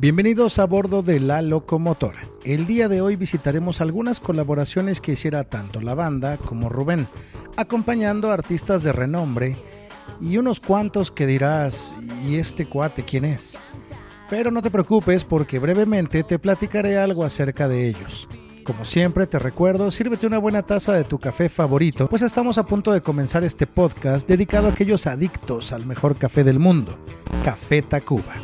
Bienvenidos a bordo de La Locomotora. El día de hoy visitaremos algunas colaboraciones que hiciera tanto la banda como Rubén, acompañando a artistas de renombre y unos cuantos que dirás, ¿y este cuate quién es? Pero no te preocupes porque brevemente te platicaré algo acerca de ellos. Como siempre te recuerdo, sírvete una buena taza de tu café favorito, pues estamos a punto de comenzar este podcast dedicado a aquellos adictos al mejor café del mundo, Café Tacuba.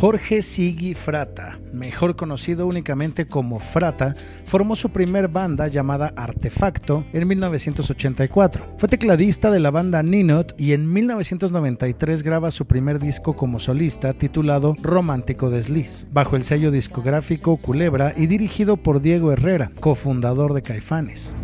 Jorge Sigi Frata, mejor conocido únicamente como Frata, formó su primer banda llamada Artefacto en 1984. Fue tecladista de la banda Ninot y en 1993 graba su primer disco como solista titulado Romántico Desliz, bajo el sello discográfico Culebra y dirigido por Diego Herrera, cofundador de Caifanes.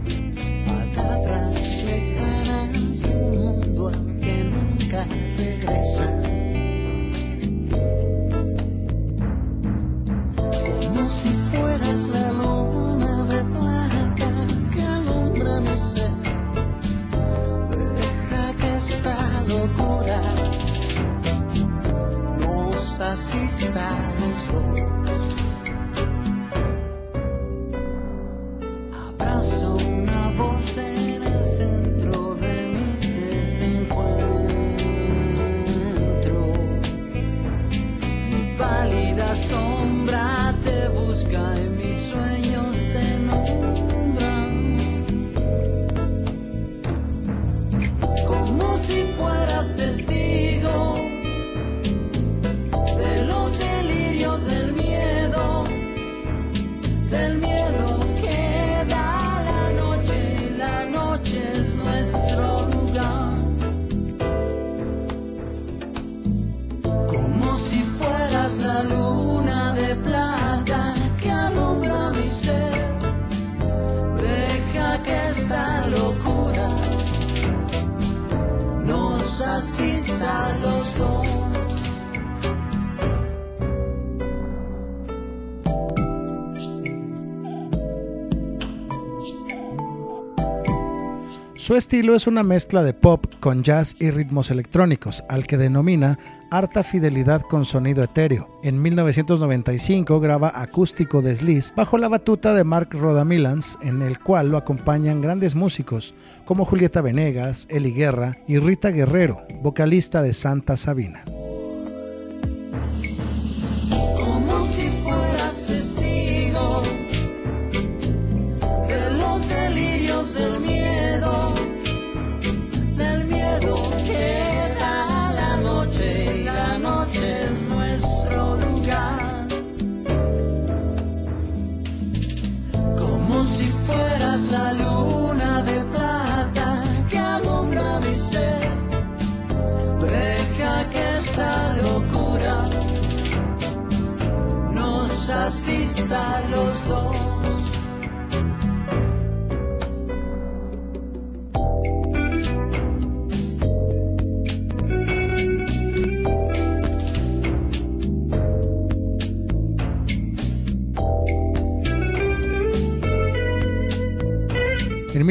Su estilo es una mezcla de pop con jazz y ritmos electrónicos, al que denomina harta fidelidad con sonido etéreo. En 1995 graba Acústico Desliz bajo la batuta de Mark Rodamilans, en el cual lo acompañan grandes músicos como Julieta Venegas, Eli Guerra y Rita Guerrero, vocalista de Santa Sabina. Asista los dos.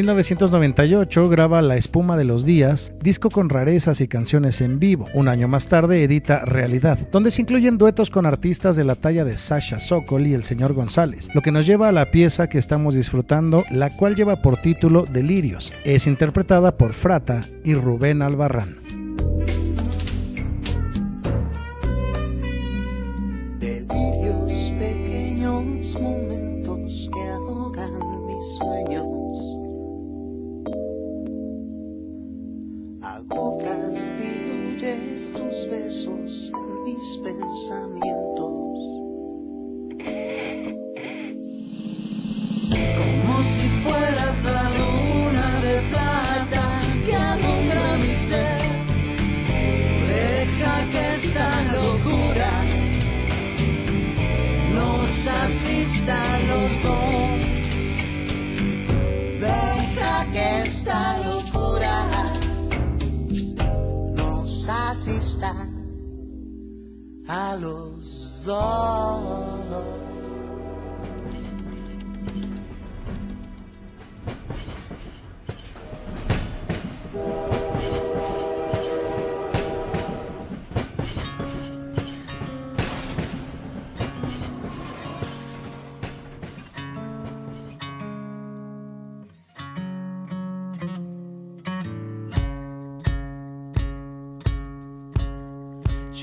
1998 graba La espuma de los días, disco con rarezas y canciones en vivo. Un año más tarde edita Realidad, donde se incluyen duetos con artistas de la talla de Sasha Sokol y el señor González, lo que nos lleva a la pieza que estamos disfrutando, la cual lleva por título Delirios. Es interpretada por Frata y Rubén Albarrán. Si fueras la luna de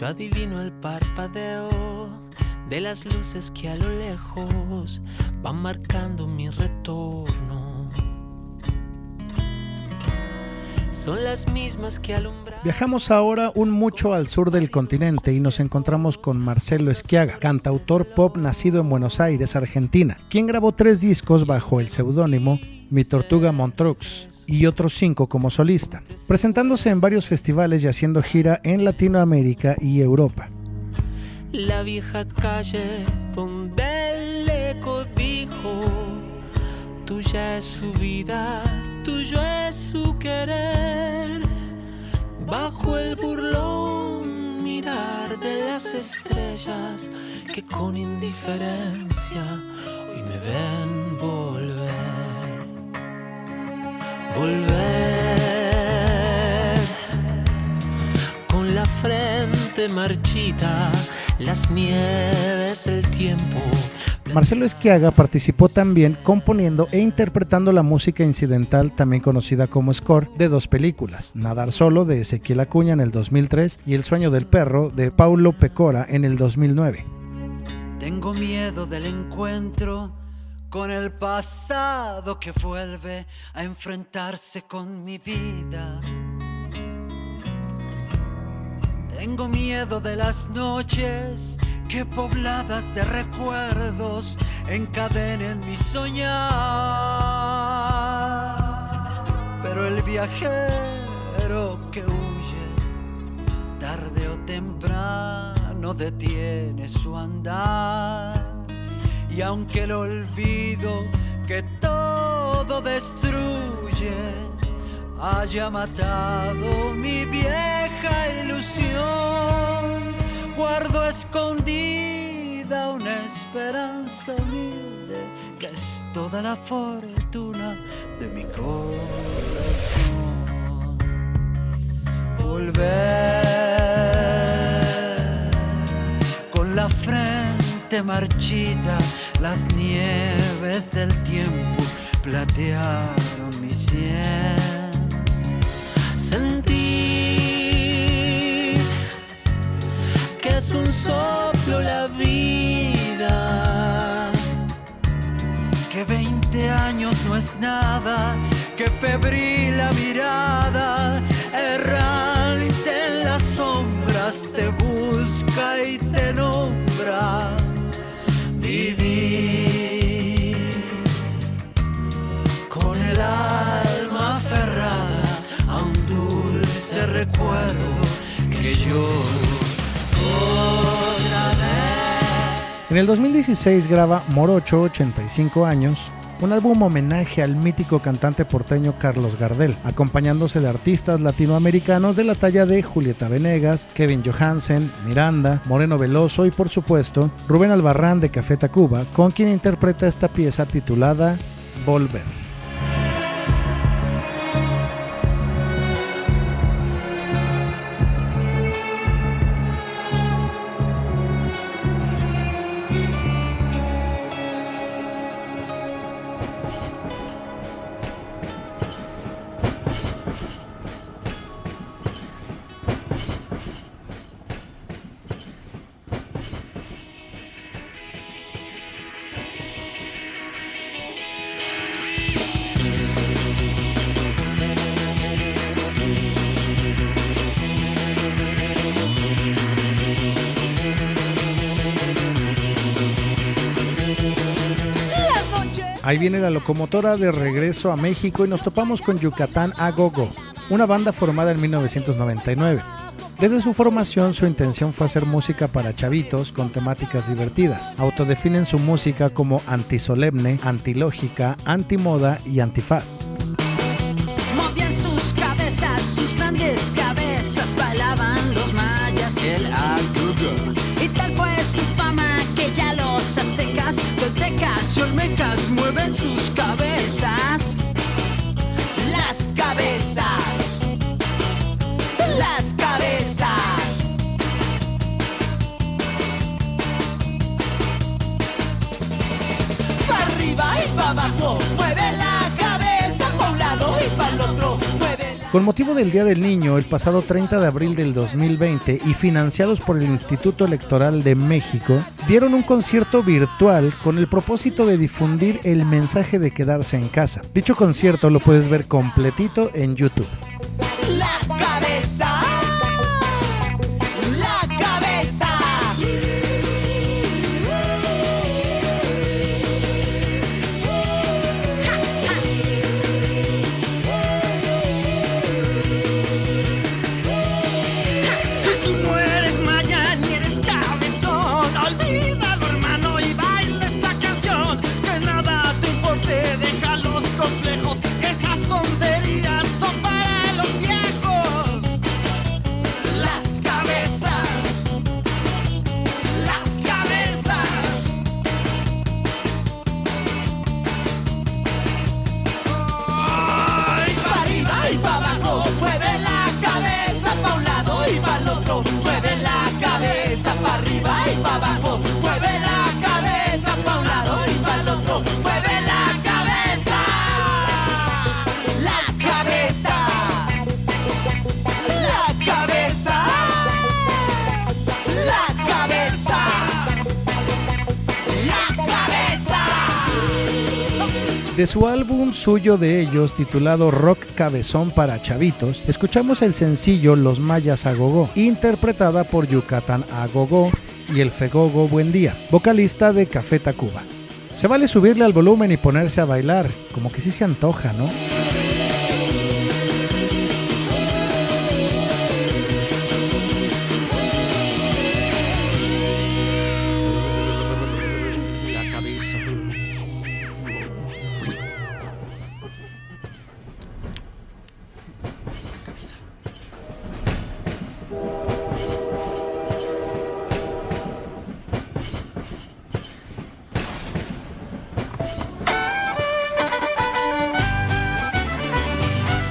Yo adivino el parpadeo de las luces que a lo lejos van marcando mi retorno. Son las mismas que alumbran. Viajamos ahora un mucho al sur del continente y nos encontramos con Marcelo Esquiaga, cantautor pop nacido en Buenos Aires, Argentina, quien grabó tres discos bajo el seudónimo Mi Tortuga Montrux y otros cinco como solista, presentándose en varios festivales y haciendo gira en Latinoamérica y Europa. La vieja calle donde el eco dijo, tuya es su vida, tuyo es su querer. Bajo el burlón mirar de las estrellas que con indiferencia hoy me ven Volver con la frente marchita, las nieves, el tiempo. Marcelo Esquiaga participó también componiendo e interpretando la música incidental también conocida como score de dos películas, Nadar Solo de Ezequiel Acuña en el 2003 y El Sueño del Perro de Paulo Pecora en el 2009. Tengo miedo del encuentro con el pasado que vuelve a enfrentarse con mi vida. Tengo miedo de las noches que pobladas de recuerdos encadenen mi soñar. Pero el viajero que huye, tarde o temprano detiene su andar. Y aunque el olvido que todo destruye haya matado mi vieja ilusión, guardo escondida una esperanza humilde que es toda la fortuna de mi corazón. Volver con la frente marchita, las nieves del tiempo platearon mi sien. Sentir que es un soplo la vida. Que 20 años no es nada, que febril la mirada, errante en las sombras te busca y te nombra. Recuerdo que lloro otra. En el 2016 graba Morocho, 85 años, un álbum homenaje al mítico cantante porteño Carlos Gardel, acompañándose de artistas latinoamericanos de la talla de Julieta Venegas, Kevin Johansen, Miranda, Moreno Veloso y por supuesto Rubén Albarrán de Café Tacuba, con quien interpreta esta pieza titulada Volver. Ahí viene la locomotora de regreso a México y nos topamos con Yucatán a Gogo, una banda formada en 1999. Desde su formación, su intención fue hacer música para chavitos con temáticas divertidas. Autodefinen su música como antisolemne, antilógica, antimoda y antifaz. Movían sus cabezas, sus grandes cabezas, bailaban los mayas y el agugo. Y tal fue su fama que ya los toltecas y olmecas mueven sus cabezas. Con motivo del Día del Niño, el pasado 30 de abril del 2020 y financiados por el Instituto Electoral de México, dieron un concierto virtual con el propósito de difundir el mensaje de quedarse en casa. Dicho concierto lo puedes ver completito en YouTube. La cabeza, De su álbum suyo de ellos titulado Rock Cabezón para Chavitos, escuchamos el sencillo Los Mayas a Gogó, interpretada por Yucatán a Gogó y el Fegogo Buen Día, vocalista de Café Tacuba. Se vale subirle al volumen y ponerse a bailar, como que sí se antoja, ¿no?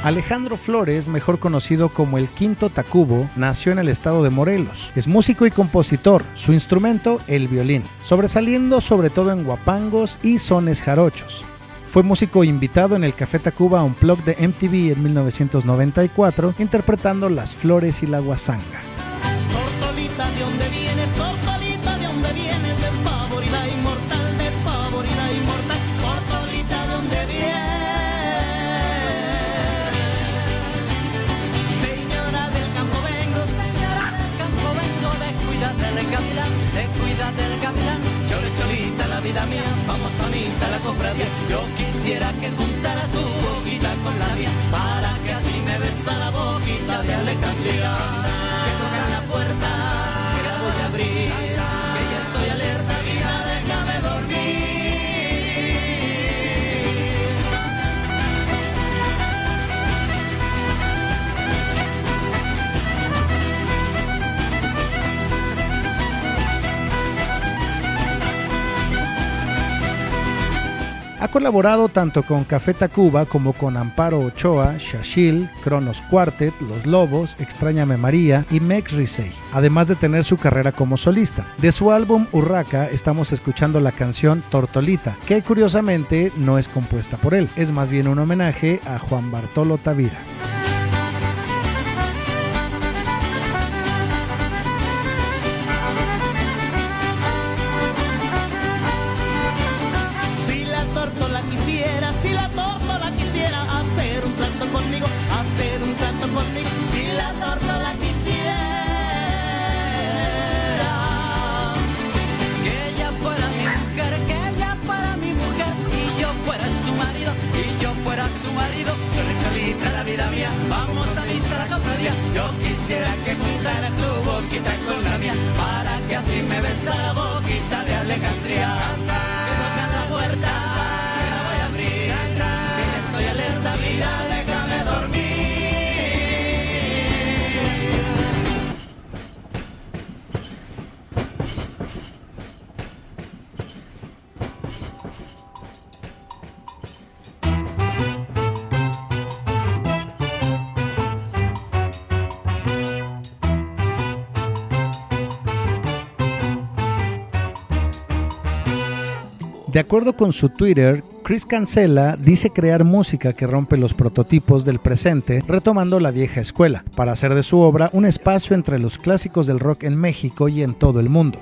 Alejandro Flores, mejor conocido como el Quinto Tacubo, nació en el estado de Morelos. Es músico y compositor, su instrumento el violín, sobresaliendo sobre todo en guapangos y sones jarochos. Fue músico invitado en el Café Tacuba Unplugged de MTV en 1994, interpretando Las Flores y la Guasanga. Vamos a misa, a la cofradía. Yo quisiera que juntaras tu boquita con la mía, para que así me besa la boquita de Alejandría. Ha colaborado tanto con Café Tacuba como con Amparo Ochoa, Shashil, Cronos Quartet, Los Lobos, Extrañame María y Mex Risey, además de tener su carrera como solista. De su álbum Urraca estamos escuchando la canción Tortolita, que curiosamente no es compuesta por él, es más bien un homenaje a Juan Bartolo Tavira. De acuerdo con su Twitter, Chris Cancela dice crear música que rompe los prototipos del presente, retomando la vieja escuela, para hacer de su obra un espacio entre los clásicos del rock en México y en todo el mundo.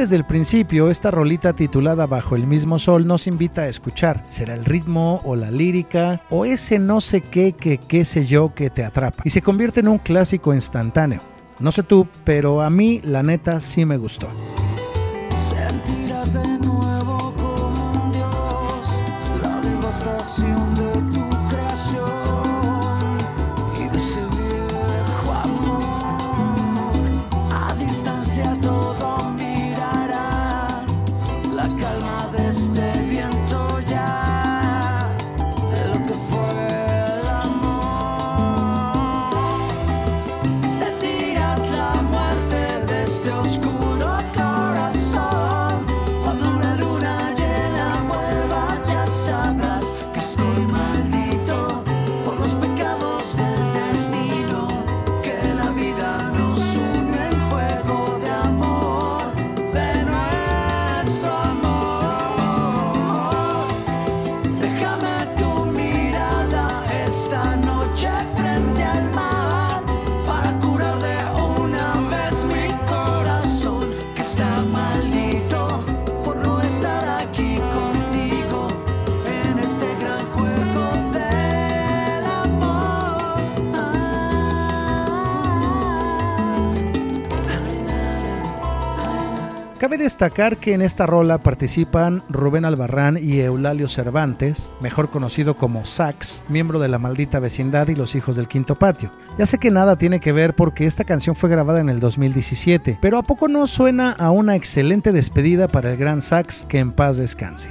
Desde el principio esta rolita titulada Bajo el mismo sol nos invita a escuchar. ¿Será el ritmo o la lírica o ese no sé qué que qué sé yo que te atrapa? Y se convierte en un clásico instantáneo. No sé tú, pero a mí la neta sí me gustó. Cabe destacar que en esta rola participan Rubén Albarrán y Eulalio Cervantes, mejor conocido como Sax, miembro de la maldita vecindad y los hijos del quinto patio. Ya sé que nada tiene que ver porque esta canción fue grabada en el 2017, pero ¿a poco no suena a una excelente despedida para el gran Sax que en paz descanse?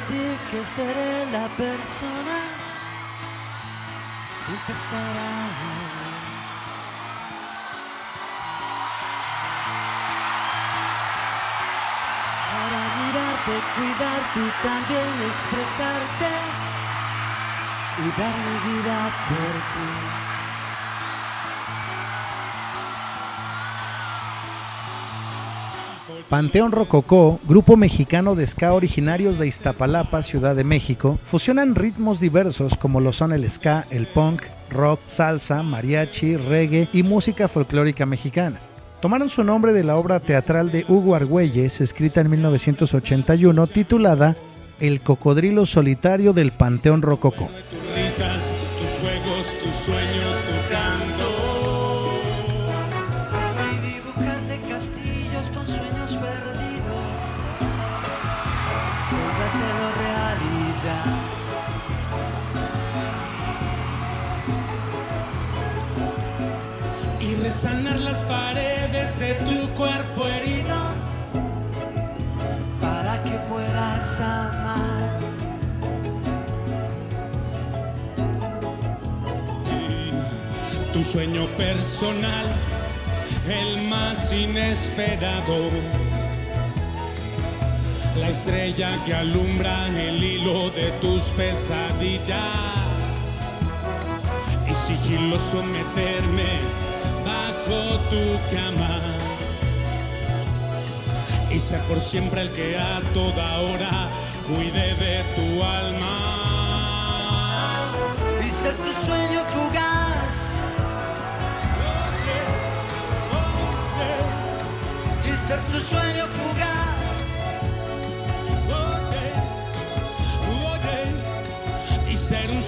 Decir que seré la persona, siempre estará. Para mirarte, cuidarte y también expresarte y dar mi vida por ti. Panteón Rococó, grupo mexicano de ska originarios de Iztapalapa, Ciudad de México, fusionan ritmos diversos como lo son el ska, el punk, rock, salsa, mariachi, reggae y música folclórica mexicana. Tomaron su nombre de la obra teatral de Hugo Argüelles, escrita en 1981, titulada El cocodrilo solitario del Panteón Rococó. Tus risas, tus juegos, tu sueño, tu canto. De tu cuerpo herido. para que puedas amar. Tu sueño personal, el más inesperado. La estrella que alumbra el hilo de tus pesadillas. Y sigiloso meterme bajo tu cama. Y ser por siempre el que a toda hora cuide de tu alma. Y ser tu sueño fugaz. Y ser tu sueño fugaz.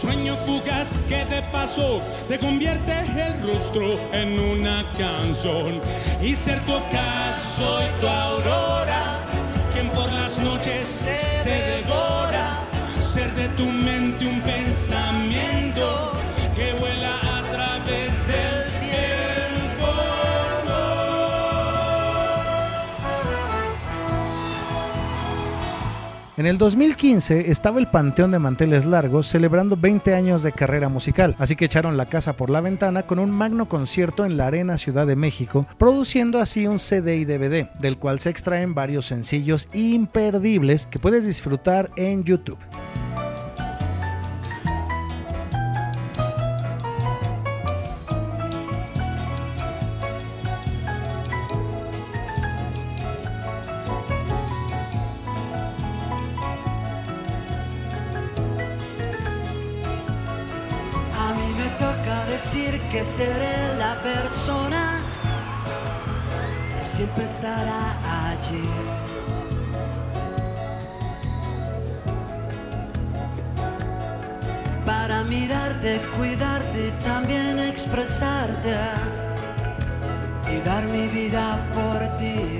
Sueño fugaz que de paso te convierte el rostro en una canción. Y ser tu ocaso y tu aurora, quien por las noches te devora. Ser de tu mente un pensamiento En el 2015 estaba el Panteón de Manteles Largos celebrando 20 años de carrera musical, así que echaron la casa por la ventana con un magno concierto en la Arena Ciudad de México, produciendo así un CD y DVD, del cual se extraen varios sencillos imperdibles que puedes disfrutar en YouTube. Para mirarte, cuidarte también expresarte y dar mi vida por ti.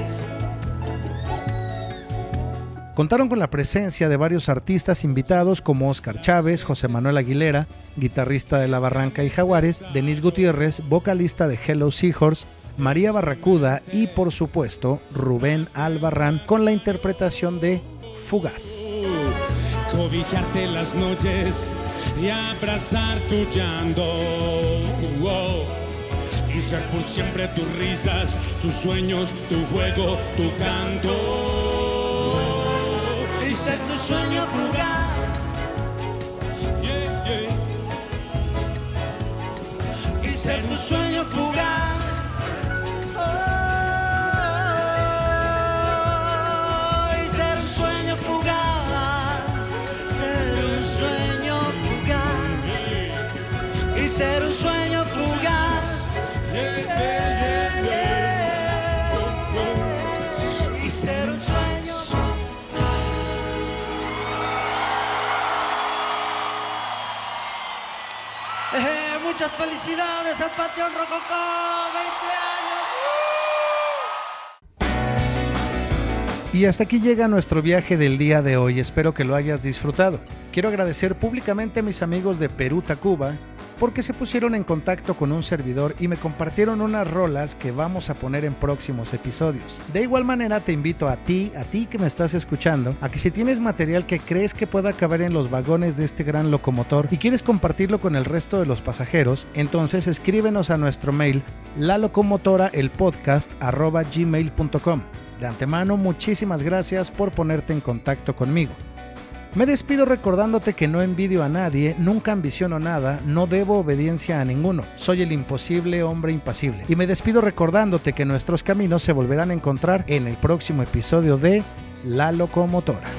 Contaron con la presencia de varios artistas invitados como Oscar Chávez, José Manuel Aguilera, guitarrista de La Barranca y Jaguares, Denis Gutiérrez, vocalista de Hello Seahorse, María Barracuda y por supuesto Rubén Albarrán con la interpretación de Fugaz. cobijarte las noches y abrazar tu llanto. Oh. Y ser por siempre tus risas, tus sueños, tu juego, tu canto. Y ser tu sueño fugaz. Yeah, yeah. y ser tu sueño fugaz. Muchas felicidades al Panteón Rococó, 20 años. Y hasta aquí llega nuestro viaje del día de hoy, espero que lo hayas disfrutado. Quiero agradecer públicamente a mis amigos de Perú Tacuba, porque se pusieron en contacto con un servidor y me compartieron unas rolas que vamos a poner en próximos episodios. De igual manera te invito a ti, a ti que me estás escuchando, a que si tienes material que crees que pueda caber en los vagones de este gran locomotor y quieres compartirlo con el resto de los pasajeros, entonces escríbenos a nuestro mail la locomotora el podcast gmail.com. De antemano, muchísimas gracias por ponerte en contacto conmigo. Me despido recordándote que no envidio a nadie, nunca ambiciono nada, no debo obediencia a ninguno, soy el imposible hombre impasible. Y me despido recordándote que nuestros caminos se volverán a encontrar en el próximo episodio de La Locomotora.